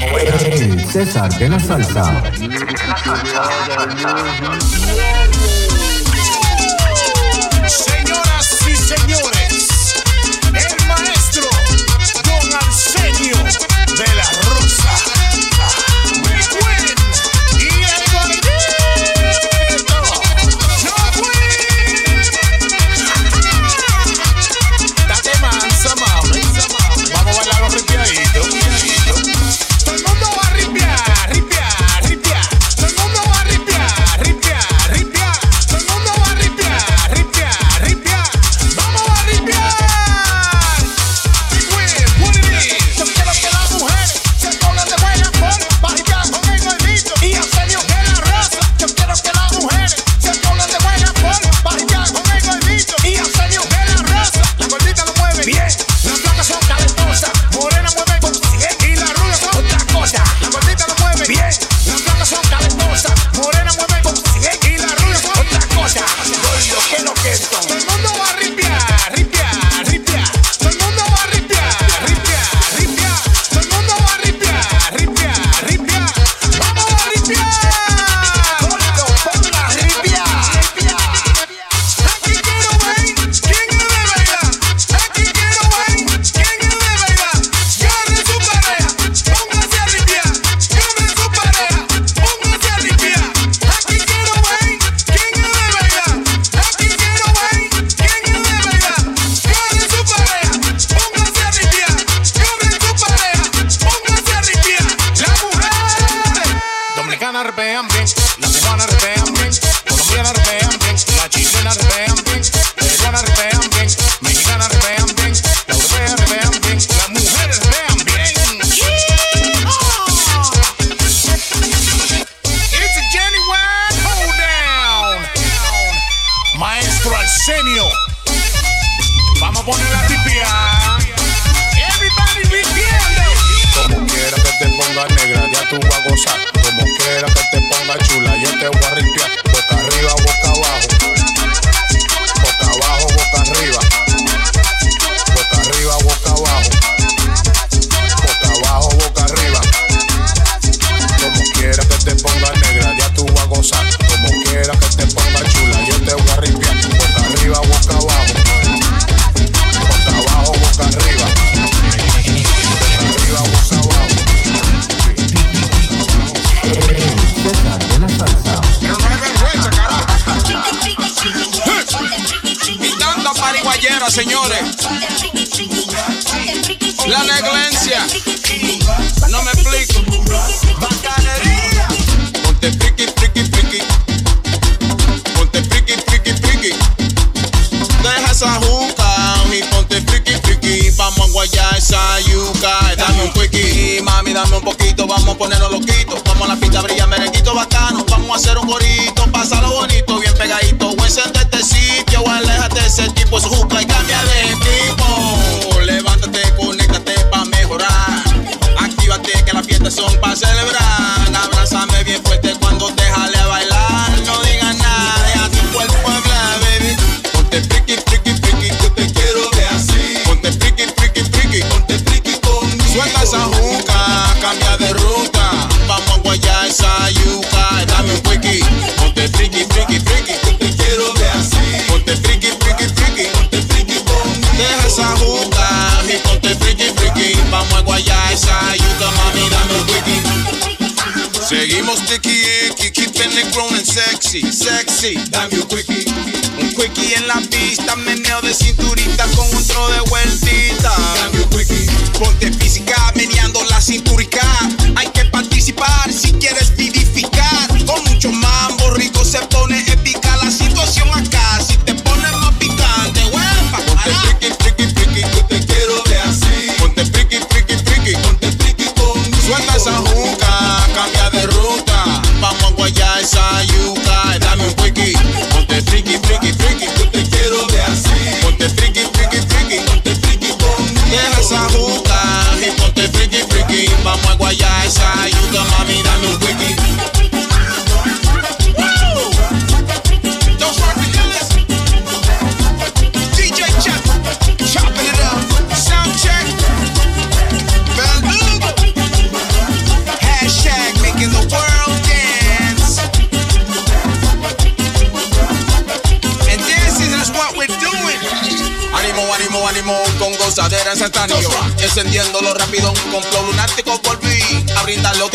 El César de la salsa. Señoras y señores. Señores, la negligencia. No me explico. Ponte friki, friki, friki. Ponte friki, friki, friki. Deja esa juca y ponte friki, friki. Vamos a guayar esa yuca. Dame un quickie, mami, dame un poquito. Vamos a ponernos loquitos. Vamos a la pista brilla merenguito bacano. Vamos a hacer un gorito. Pásalo bonito, bien pegadito. Buen sentido was a hoop like I'm Grown and sexy, sexy. Dame un quickie. Un quickie en la pista, meneo de cinturita con un tro de vueltita. Dame un quickie. Ponte física, meneando la cinturica.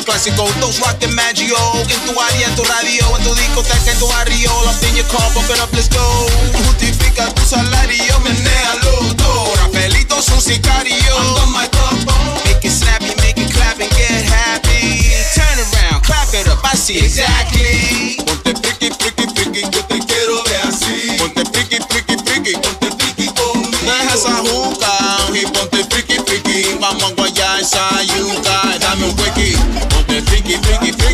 los clásicos, those rockin' Maggio. En tu área, en tu radio, en tu discoteca, en tu barrio. Los niños call, bumpin' up, let's go. Justifica tu salario, menealo todo. Rafaelito es un sicario. Ando my top, Make it snappy, make it clap and get happy. Turn around, clap it up, I see exactly. Ponte friki, friki, friki, yo te quiero ver así. Ponte friki, friki, friki, ponte friki conmigo. Deja esa juca y ponte friki, friki. Vamos a guayar esa yuca. biggie, biggie, it.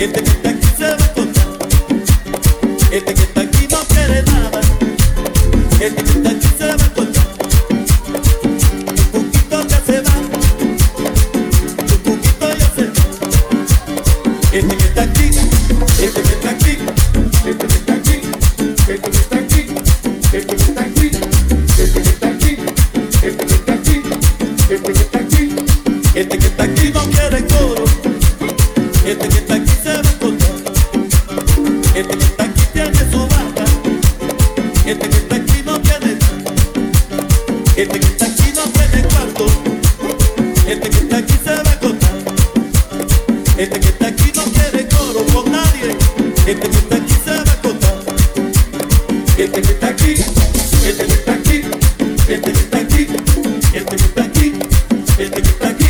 Este que está aquí se ve conta, este que está aquí no cree nada, este. Aquí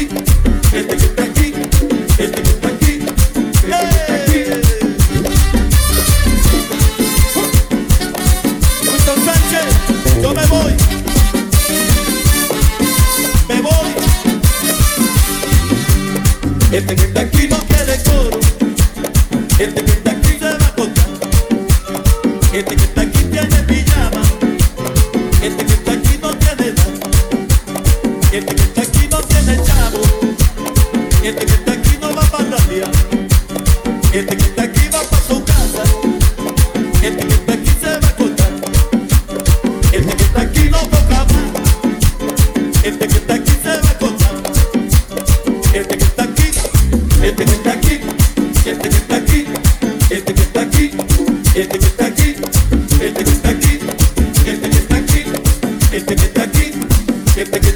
que te quita aquí, que te quita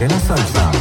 de la salsa.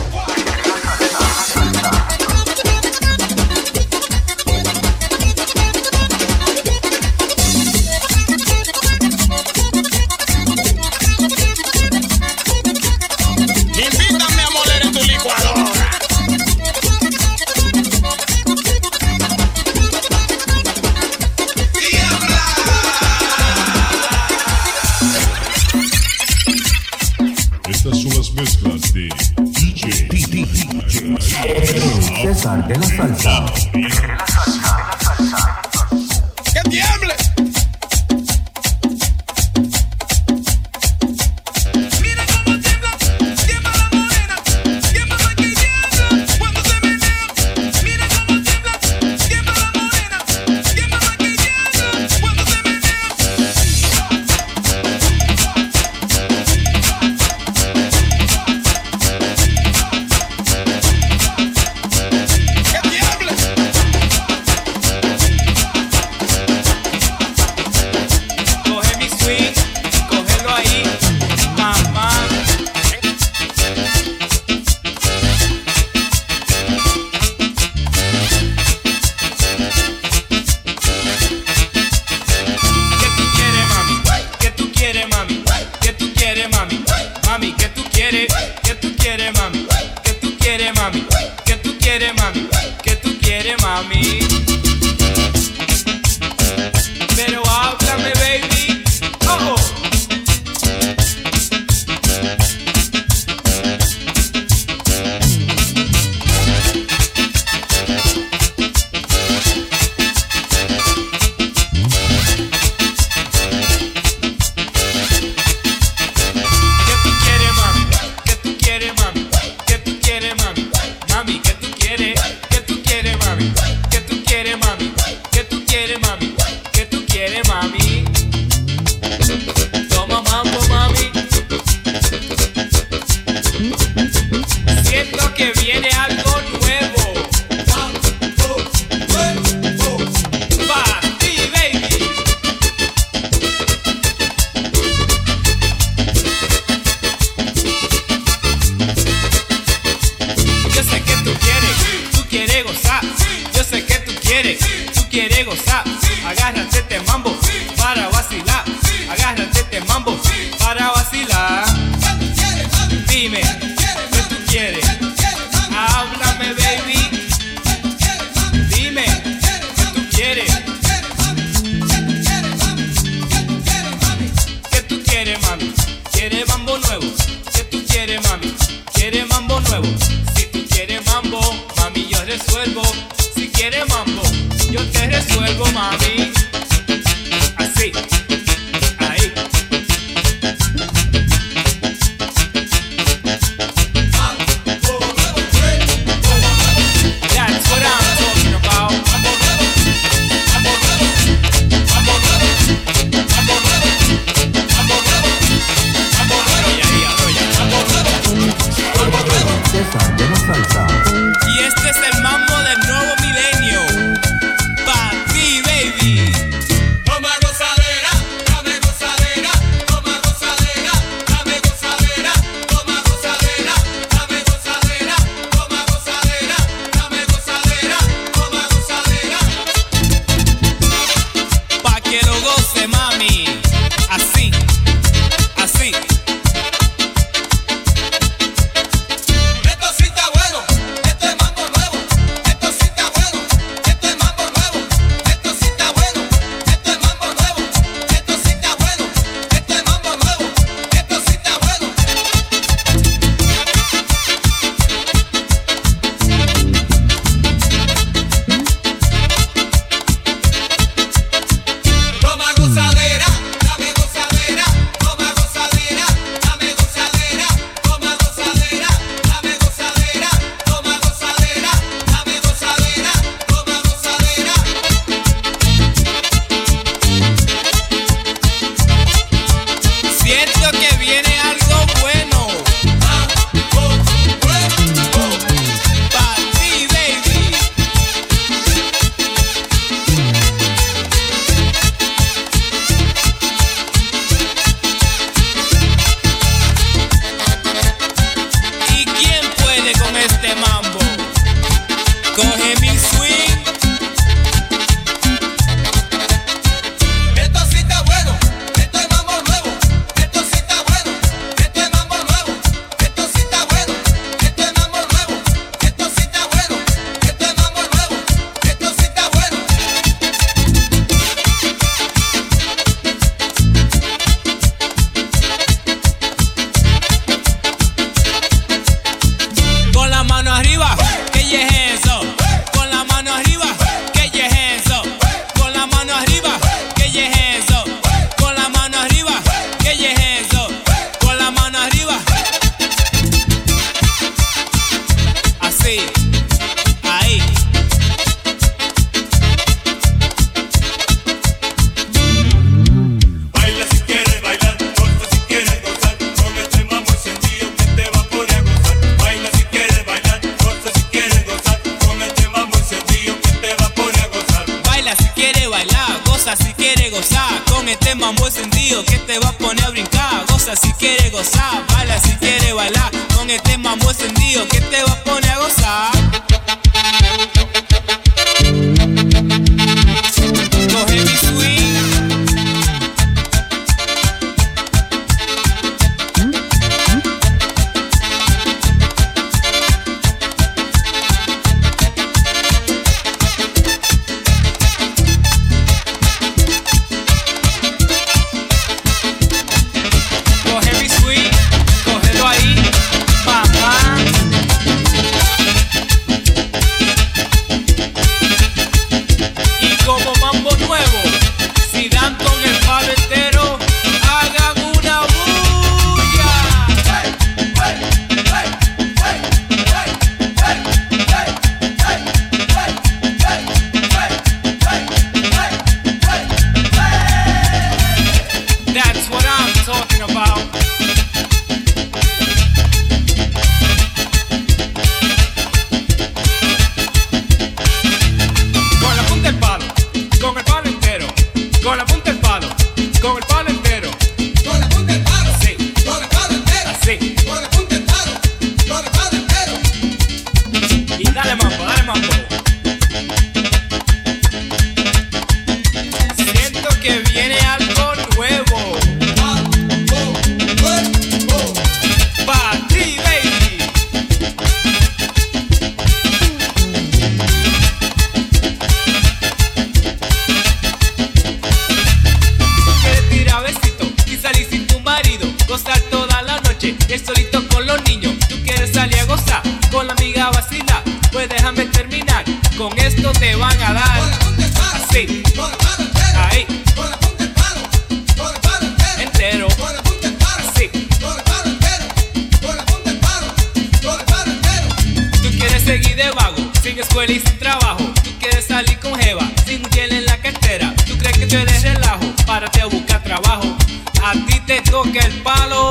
digo que el palo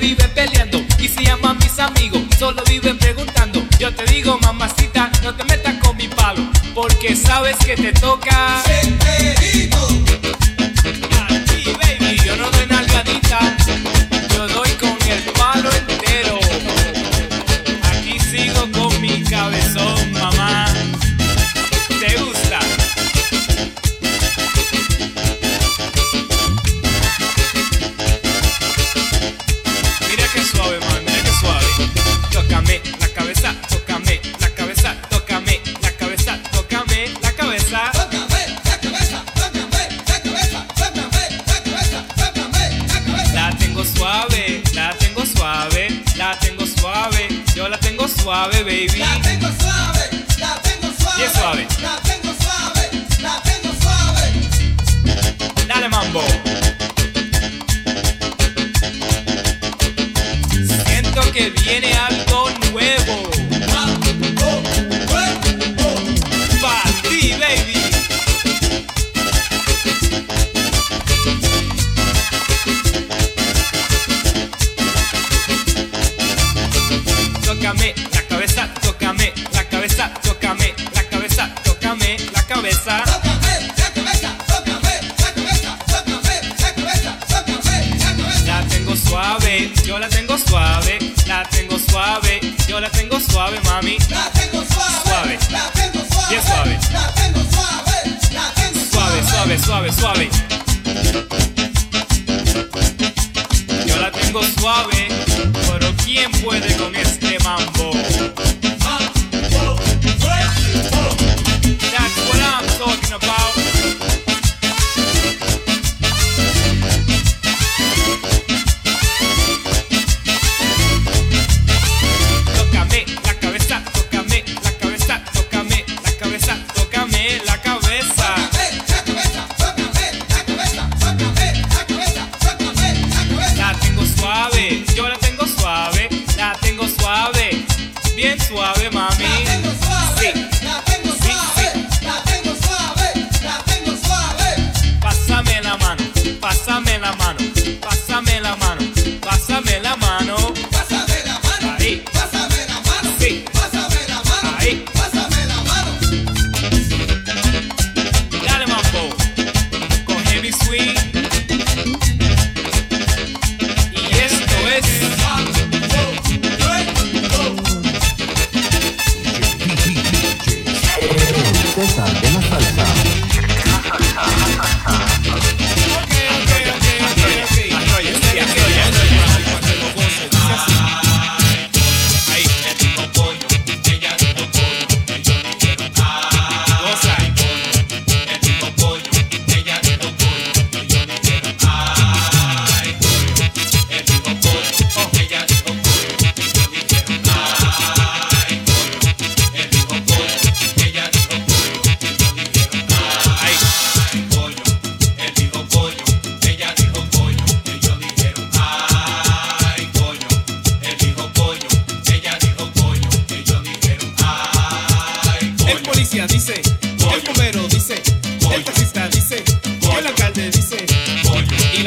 Vive peleando y se llaman mis amigos solo viven preguntando. Yo te digo, mamacita, no te metas con mi palo, porque sabes que te toca. suave. La tengo suave, la tengo suave. Dale mambo.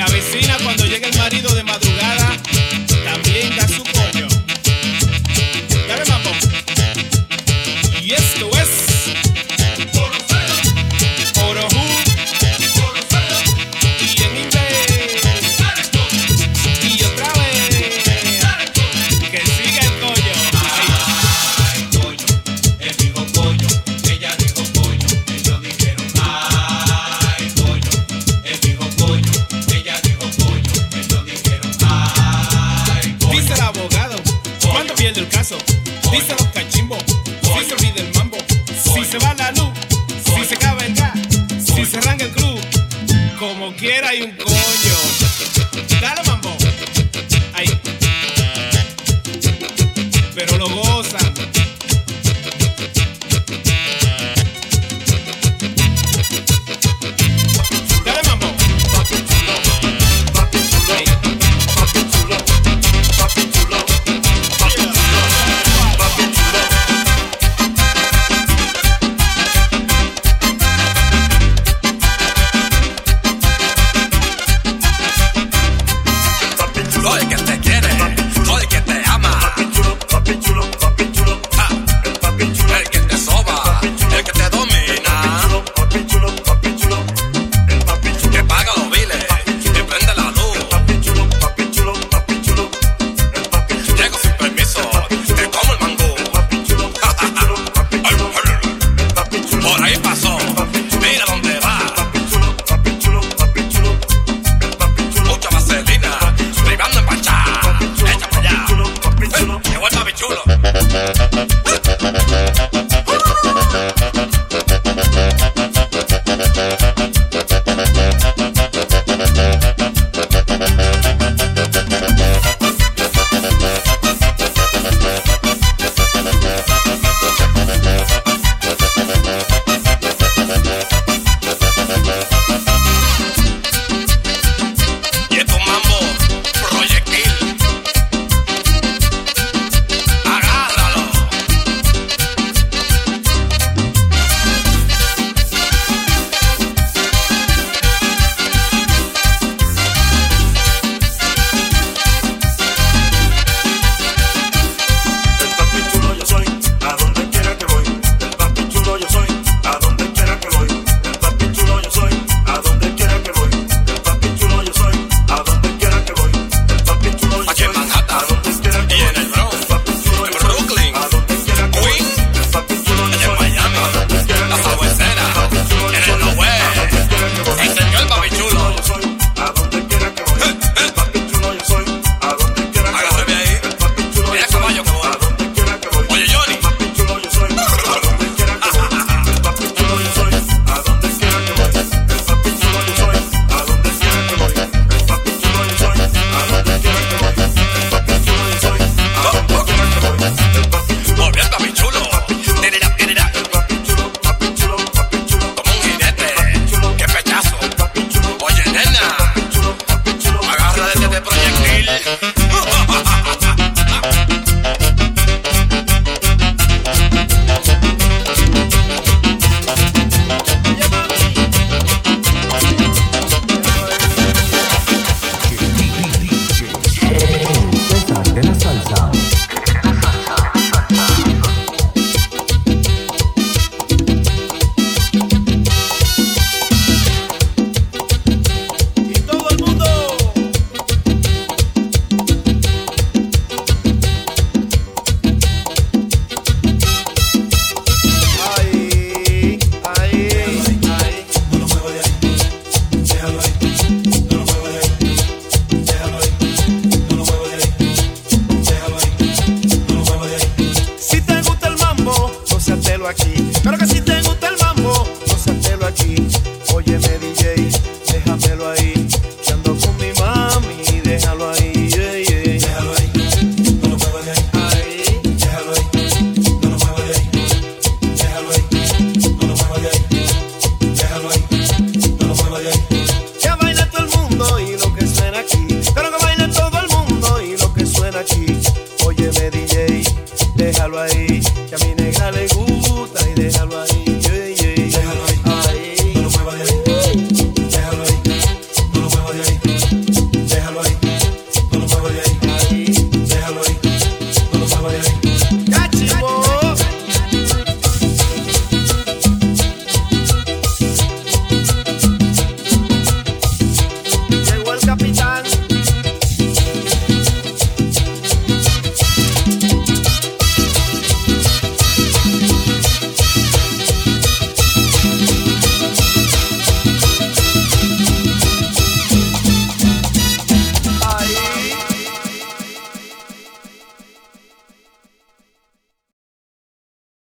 La vecina cuando